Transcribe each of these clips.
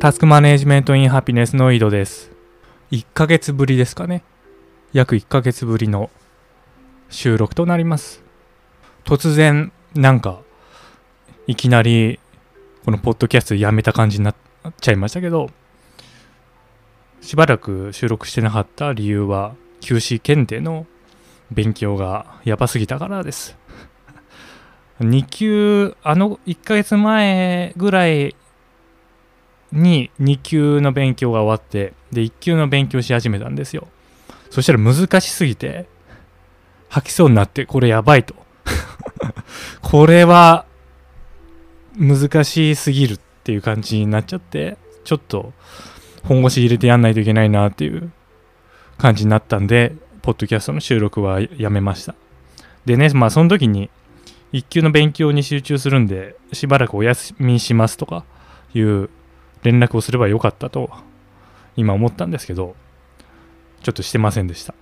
タスクマネジメントインハピネスの井戸です。1ヶ月ぶりですかね。約1ヶ月ぶりの収録となります。突然、なんか、いきなり、このポッドキャストやめた感じになっちゃいましたけど、しばらく収録してなかった理由は、QC 検定の勉強がやばすぎたからです。2級、あの1ヶ月前ぐらいに2級の勉強が終わって、で、1級の勉強し始めたんですよ。そしたら難しすぎて、吐きそうになって、これやばいと。これは、難しすぎるっていう感じになっちゃって、ちょっと、本腰入れてやんないといけないなっていう感じになったんで、ポッドキャストの収録はやめました。でね、まあその時に、1級の勉強に集中するんで、しばらくお休みしますとかいう連絡をすればよかったと、今思ったんですけど、ちょっとしてませんでした。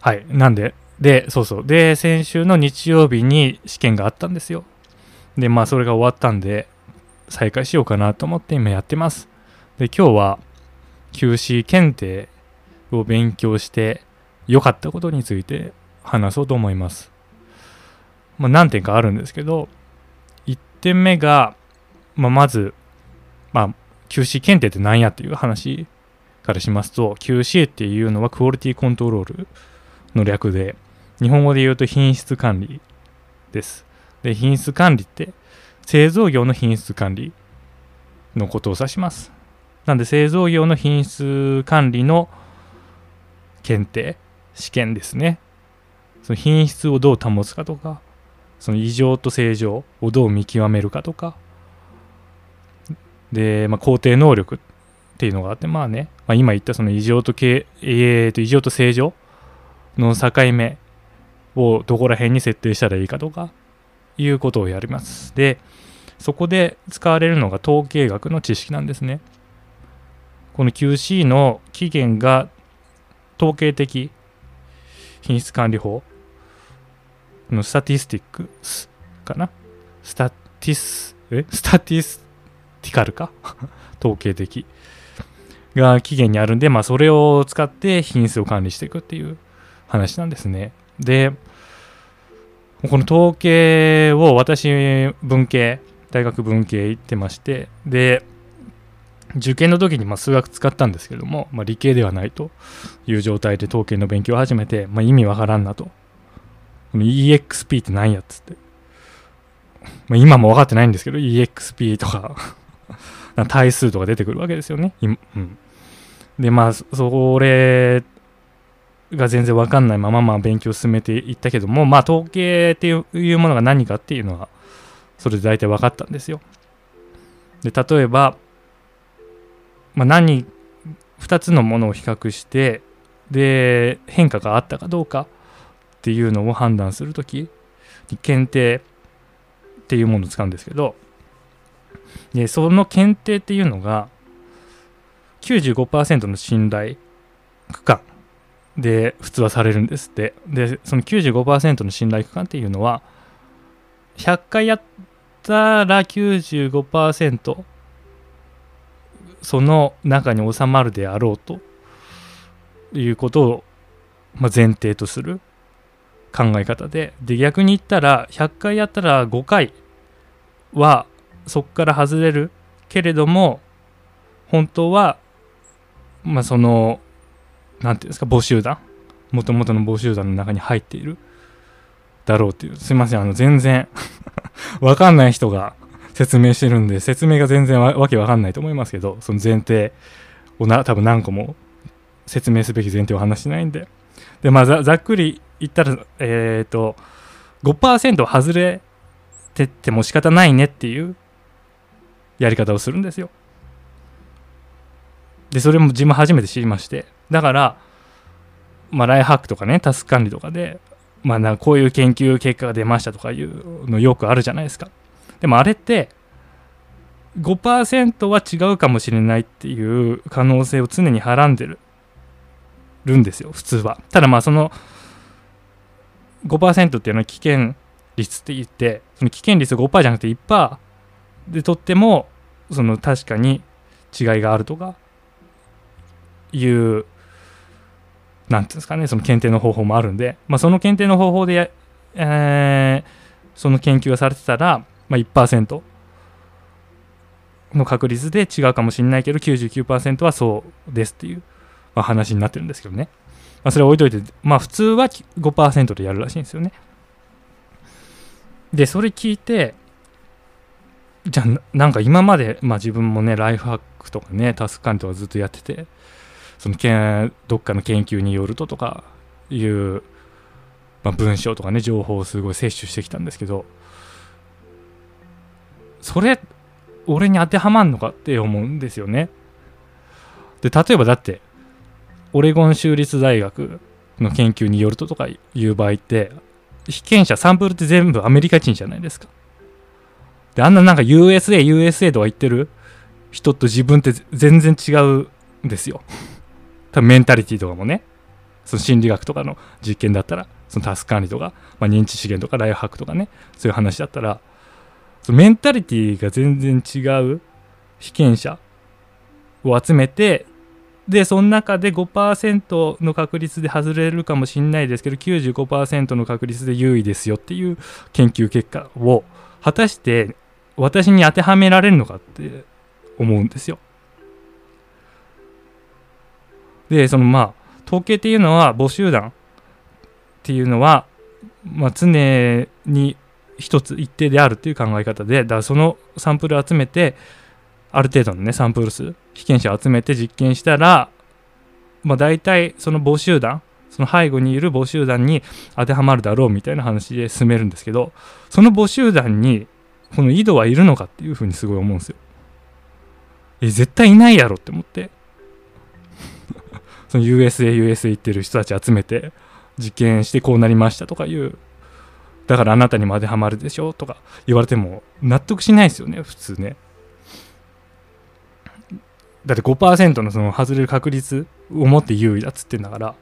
はい。なんで、で、そうそう。で、先週の日曜日に試験があったんですよ。で、まあそれが終わったんで、再開しようかなと思って今やってます。で、今日は QC 検定を勉強して良かったことについて話そうと思います。まあ、何点かあるんですけど、1点目が、まあ、まず、まあ、QC 検定って何やっていう話からしますと、QC っていうのはクオリティコントロールの略で、日本語で言うと品質管理です。で、品質管理って、製造業の品質管理のことを指します。なんで、製造業の品質管理の検定、試験ですね。その品質をどう保つかとか、その異常と正常をどう見極めるかとか、で、まあ、肯定能力っていうのがあって、まあね、まあ、今言ったその異常とけ、えー、と異常と正常の境目をどこら辺に設定したらいいかとかいうことをやります。で、そこで使われるのが統計学の知識なんですね。この QC の起源が統計的品質管理法の statistics かな？ statis、え？ statistical か？統計的が起源にあるんで、まあそれを使って品質を管理していくっていう話なんですね。で、この統計を私文系、大学文系行ってまして、で、受験の時にま数学使ったんですけども、まあ、理系ではないという状態で統計の勉強を始めて、まあ、意味わからんなと。この EXP って何やっつって。まあ、今も分かってないんですけど、EXP とか対数とか出てくるわけですよね。うん、で、まあ、それが全然分かんないまま、まあ、勉強を進めていったけども、まあ、統計っていうものが何かっていうのは、それで大体分かったんですよ。で、例えば、まあ、何、2つのものを比較して、で、変化があったかどうかっていうのを判断するときに検定っていうものを使うんですけど、で、その検定っていうのが95%の信頼区間で普通はされるんですって。で、その95%の信頼区間っていうのは100回やったら95%その中に収まるであろうということを、まあ、前提とする考え方でで逆に言ったら100回やったら5回はそこから外れるけれども本当はまあその何ていうんですか募集団？もともとの募集団の中に入っているだろうっていう。すいませんあの全然 わかんない人が説明してるんで説明が全然わけわかんないと思いますけどその前提をな多分何個も説明すべき前提を話してないんで。でまあざざっくり言ったらえっ、ー、と5%外れてっても仕方ないねっていうやり方をするんですよ。でそれも自分初めて知りまして。だからまあライハックとかねタスク管理とかでまあなこういう研究結果が出ましたとかいうのよくあるじゃないですか。でもあれって5%は違うかもしれないっていう可能性を常にはらんでるるんですよ普通は。ただまあその5%っていうのは危険率って言ってその危険率5%じゃなくて1%でとってもその確かに違いがあるとかいうなんていうんですかねその検定の方法もあるんで、まあ、その検定の方法で、えー、その研究がされてたら、まあ、1%の確率で違うかもしれないけど99%はそうですっていう、まあ、話になってるんですけどね、まあ、それ置いといてまあ普通は5%でやるらしいんですよね。でそれ聞いてじゃあなんか今まで、まあ、自分もねライフハックとかねタスク管理とかずっとやっててそのけどっかの研究によるととかいう、まあ、文章とかね情報をすごい摂取してきたんですけどそれ俺に当てはまんのかって思うんですよね。で例えばだってオレゴン州立大学の研究によるととかいう場合って被験者サンプルって全部アメリカ人じゃないですか。であんななんか USA USA とか言ってる人と自分って全然違うんですよ。多分メンタリティとかもねその心理学とかの実験だったらそのタスク管理とか、まあ、認知資源とかライフハックとかねそういう話だったらそのメンタリティが全然違う被験者を集めてでその中で5%の確率で外れるかもしれないですけど95%の確率で優位ですよっていう研究結果を果たして私に当てはめられるのかって思うんですよ。でそのまあ統計っていうのは母集団っていうのは、まあ、常に一つ一定であるっていう考え方でだからそのサンプル集めてある程度のねサンプル数被験者を集めて実験したら、まあ、大体その母集団その背後にいる母集団に当てはまるだろうみたいな話で進めるんですけどその母集団にこの井戸はいるのかっていうふうにすごい思うんですよ。え絶対いないやろって思って。その USA、USA 行ってる人たち集めて実験してこうなりましたとかいう。だからあなたにも当てはまるでしょとか言われても納得しないですよね普通ね。だって5%のその外れる確率を持って優位だっつってんだから。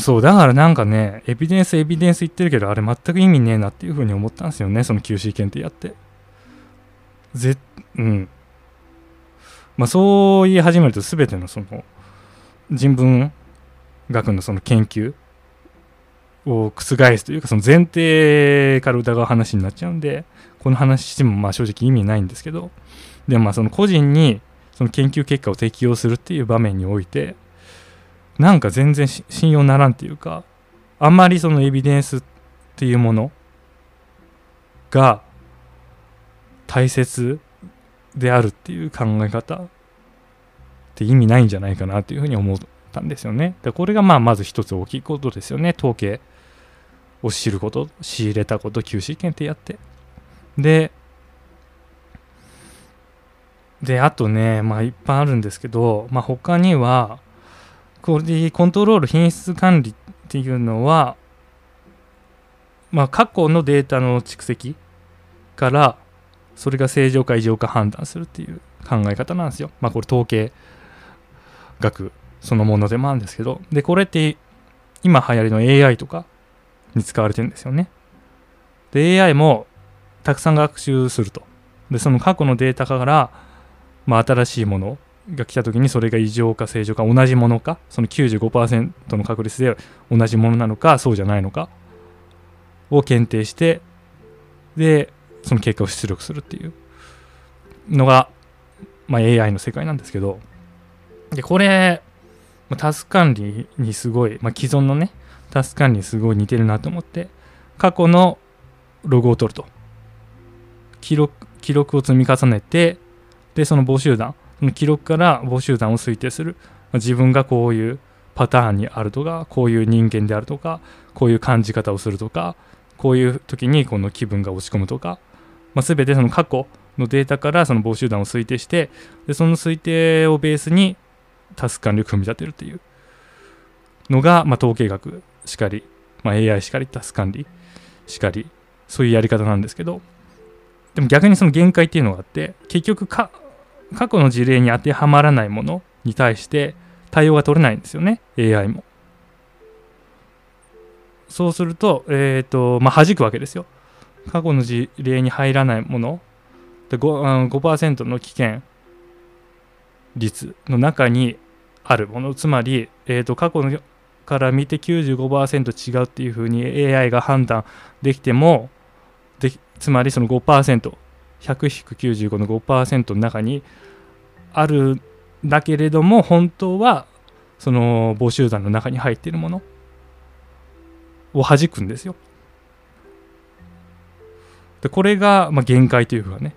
そうだからなんかねエビデンスエビデンス言ってるけどあれ全く意味ねえなっていうふうに思ったんですよねその QC 検定やって。ぜうん。まあ、そう言い始めると全てのその人文学のその研究を覆すというかその前提から疑う話になっちゃうんでこの話してもまあ正直意味ないんですけどでもまあその個人にその研究結果を適用するっていう場面においてなんか全然信用ならんっていうかあんまりそのエビデンスっていうものが大切であるっていう考え方って意味ないんじゃないかなというふうに思ったんですよね。でこれがまあまず一つ大きいことですよね。統計を知ること、仕入れたこと、QC 検定やって。で、で、あとね、まあいっぱいあるんですけど、まあ他には、これでコントロール品質管理っていうのは、まあ過去のデータの蓄積からそれが正常か異常か判断するっていう考え方なんですよ。まあこれ統計学そのものでもあるんですけど、で、これって今流行りの AI とかに使われてるんですよね。で、AI もたくさん学習すると。で、その過去のデータから、まあ、新しいものが来た時にそれが異常か正常か同じものか、その95%の確率で同じものなのか、そうじゃないのか？を検定して、で、その結果を出力するっていうのが、まあ、AI の世界なんですけど。でこれ、ま、タスク管理にすごい、まあ、既存のねタスク管理にすごい似てるなと思って過去のログを取ると。記録記録を積み重ねてでその募集団記録から募集団を推定する、自分がこういうパターンにあるとかこういう人間であるとかこういう感じ方をするとかこういう時にこの気分が落ち込むとかまあ、全てその過去のデータからその募集団を推定してでその推定をベースにタスク管理を組み立てるというのが、まあ、統計学しかり、まあ、AI しかりタスク管理しかりそういうやり方なんですけどでも逆にその限界っていうのがあって結局過去の事例に当てはまらないものに対して対応が取れないんですよね。AI も。そうすると,、えーとまあ、弾くわけですよ。過去の事例に入らないもの。で 5%, 5の危険率の中にあるもの。つまり、えー、と過去のから見て95%違うっていうふうに AI が判断できてもでつまりその5% 100-95の5%の中にあるだけれども本当はその母集団の中に入っているものを弾くんですよ。でこれがまあ限界というかね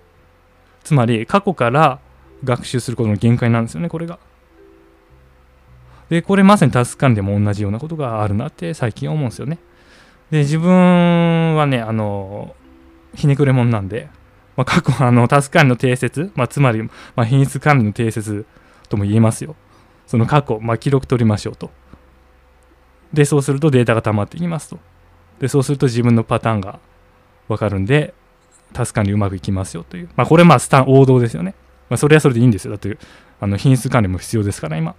つまり過去から学習することの限界なんですよねこれが。でこれまさにタスク管理でも同じようなことがあるなって最近思うんですよね。で自分はねあのひねくれ者なんで、まあ、過去あのタスク管理の定説、まあ、つまり、まあ、品質管理の定説とも言えますよ。その過去、まあ、記録取りましょうと。でそうするとデータが溜まっていきますと。でそうすると自分のパターンが分かるんでタス管理うまくいきますよという。まあこれまあスタン王道ですよね。まあそれはそれでいいんですよ。だってあの品質管理も必要ですから今。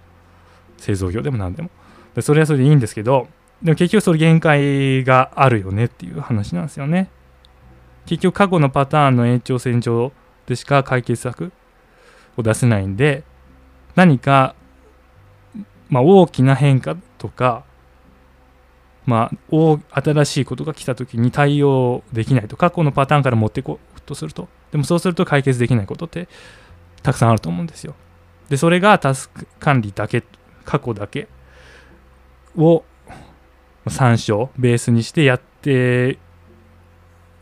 製造業でも何でも。でそれはそれでいいんですけど、でも結局それ限界があるよねっていう話なんですよね。結局過去のパターンの延長線上でしか解決策を出せないんで何か、まあ、大きな変化とかまあ、新しいことが来た時に対応できないと過去のパターンから持っていこうとすると。でもそうすると解決できないことってたくさんあると思うんですよ。でそれがタスク管理だけ過去だけを参照ベースにしてやって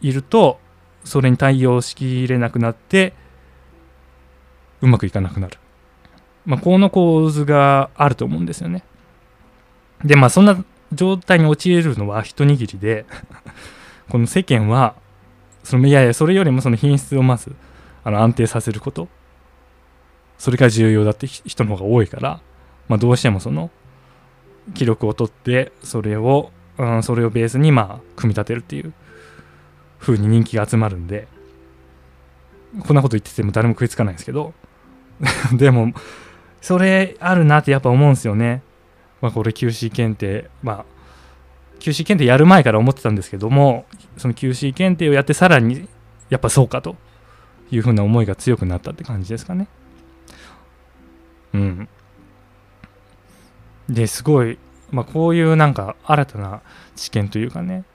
いるとそれに対応しきれなくなってうまくいかなくなる、まあ、この構図があると思うんですよね。でまあそんな状態に陥れるのは一握りで この世間はそのいやいやそれよりもその品質をまずあの安定させること。それが重要だって人の方が多いから、まあ、どうしてもその記録を取ってそれを、うん、それをベースにまあ組み立てるっていう。風に人気が集まるんでこんなこと言ってても誰も食いつかないんですけど でもそれあるなってやっぱ思うんですよねまあ、これ QC 検定、まあ、QC 検定やる前から思ってたんですけども、その QC 検定をやってさらにやっぱそうかというふうな思いが強くなったって感じですかね。うん。で、すごい、まあ、こういうなんか新たな知見というかね、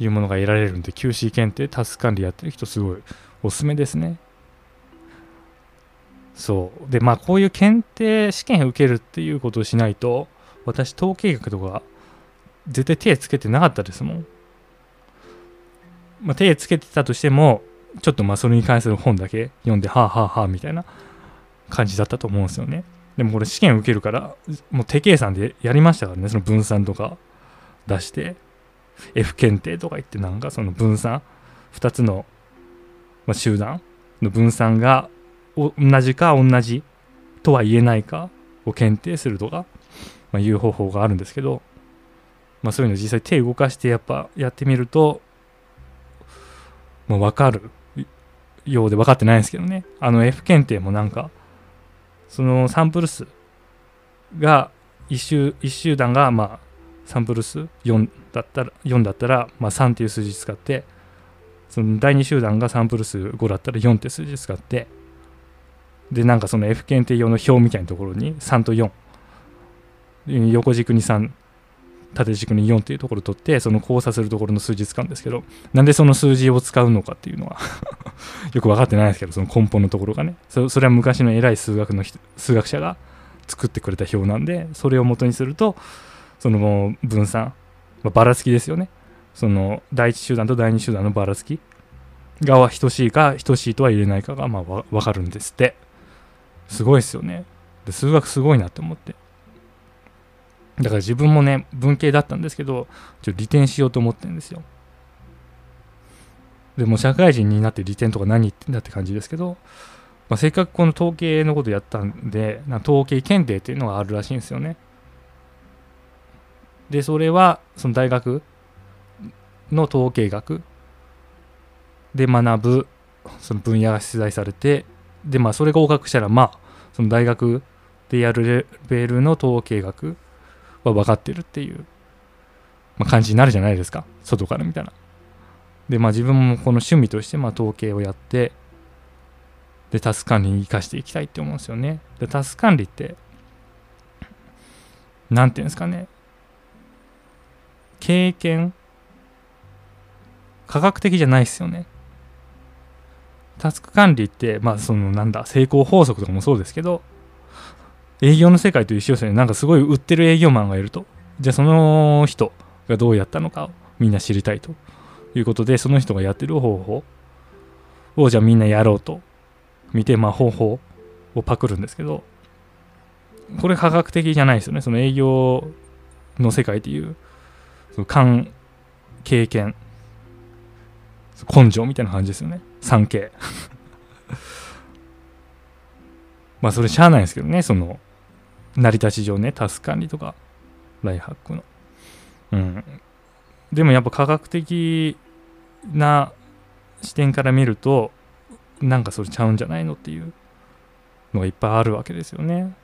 いうものが得られるんで、QC 検定、タスク管理やってる人、すごいおすすめですね。そう。でまあこういう検定試験受けるっていうことをしないと私統計学とか絶対手つけてなかったですもん、まあ、手つけてたとしてもちょっとまあそれに関する本だけ読んではあはあはあみたいな感じだったと思うんですよね。でもこれ試験受けるからもう手計算でやりましたからねその分散とか出して。F 検定とか言ってなんかその分散2つの、まあ、集団の分散が同じか同じとは言えないかを検定するとか、まあ、いう方法があるんですけど、まあ、そういうの実際手動かしてやっぱやってみると、まあ、分かるようで分かってないんですけどね。あの F 検定もなんかそのサンプル数が1集一集団がまあサンプル数4だったら4だったら、まあ、3っていう数字使ってその第2集団がサンプル数5だったら4って数字使ってでなんかその F 検定用の表みたいなところに3と4横軸に3縦軸に4っていうところを取ってその交差するところの数字使うんですけどなんでその数字を使うのかっていうのは よく分かってないですけどその根本のところがね。そそれは昔の偉い数学の数学者が作ってくれた表なんでそれを元にするとその分散、まあ、ばらつきですよね。その第1集団と第2集団のばらつき。がは等しいか等しいとは入れないかがまあ分かるんですって。すごいですよね。で数学すごいなって思って。だから自分もね文系だったんですけどちょっと利点しようと思ってるんですよ。でも社会人になって利点とか何言ってんだって感じですけど、まあ、せっかくこの統計のことやったんでな統計検定っていうのがあるらしいんですよね。でそれはその大学の統計学で学ぶその分野が出題されてでまあそれが合格したらまあその大学でやるレベルの統計学は分かってるっていう、まあ、感じになるじゃないですか。外から見たら。でまあ自分もこの趣味としてまあ統計をやってでタスク管理に生かしていきたいって思うんですよね。でタスク管理って何ていうんですかね。経験科学的じゃないですよね。タスク管理ってまあそのなんだ成功法則とかもそうですけど営業の世界と一緒ですよね。なんかすごい売ってる営業マンがいると。じゃあその人がどうやったのかをみんな知りたいと。いうことでその人がやってる方法をじゃあみんなやろうと。見てまあ方法をパクるんですけどこれ科学的じゃないですよね。その営業の世界っていう勘経験。根性みたいな感じですよね。3K まあそれしゃあないですけどね。その成り立ち上ね。タス管理とかライハックの。うん。でもやっぱ科学的な視点から見るとなんかそれちゃうんじゃないのっていうのがいっぱいあるわけですよね。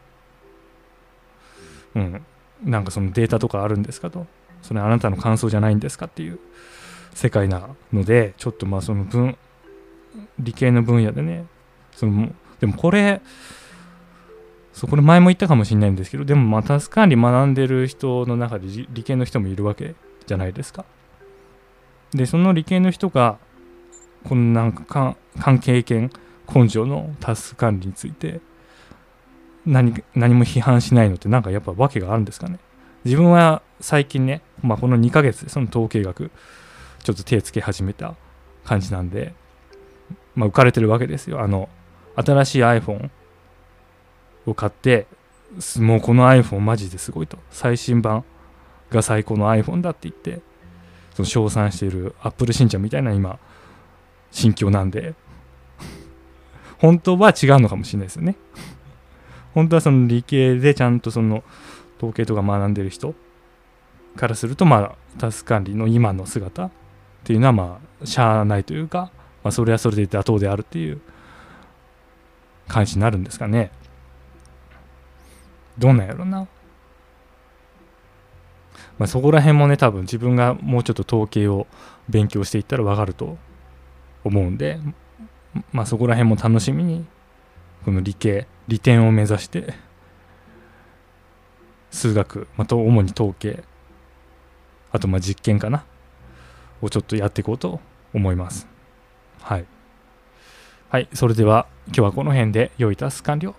うん。なんかそのデータとかあるんですかと。それあなたの感想じゃないんですかっていう世界なのでちょっとまあその分理系の分野でねそのでもこれそこれ前も言ったかもしれないんですけどでもまあタスク管理学んでる人の中で理系の人もいるわけじゃないですか。でその理系の人がこのなんか関係権根性のタスク管理について何何も批判しないのってなんかやっぱ訳があるんですかね。自分は最近ね、まあ、この2ヶ月でその統計学ちょっと手つけ始めた感じなんで、まあ、浮かれてるわけですよ。あの新しい iPhone を買ってもうこの iPhone マジですごいと。最新版が最高の iPhone だって言ってその称賛している Apple 信者みたいな今心境なんで。本当は違うのかもしれないですよね。本当はその理系でちゃんとその統計とか学んでる人からするとまあタス管理の今の姿っていうのはまあしゃあないというか、まあ、それはそれで妥当であるっていう感じになるんですかねどうなんやろなまあ、そこら辺もね多分自分がもうちょっと統計を勉強していったら分かると思うんでまあそこら辺も楽しみにこの理系利点を目指して数学、まあ、主に統計あとまあ実験かなをちょっとやっていこうと思います。はい。はい。それでは今日はこの辺で良いタス完了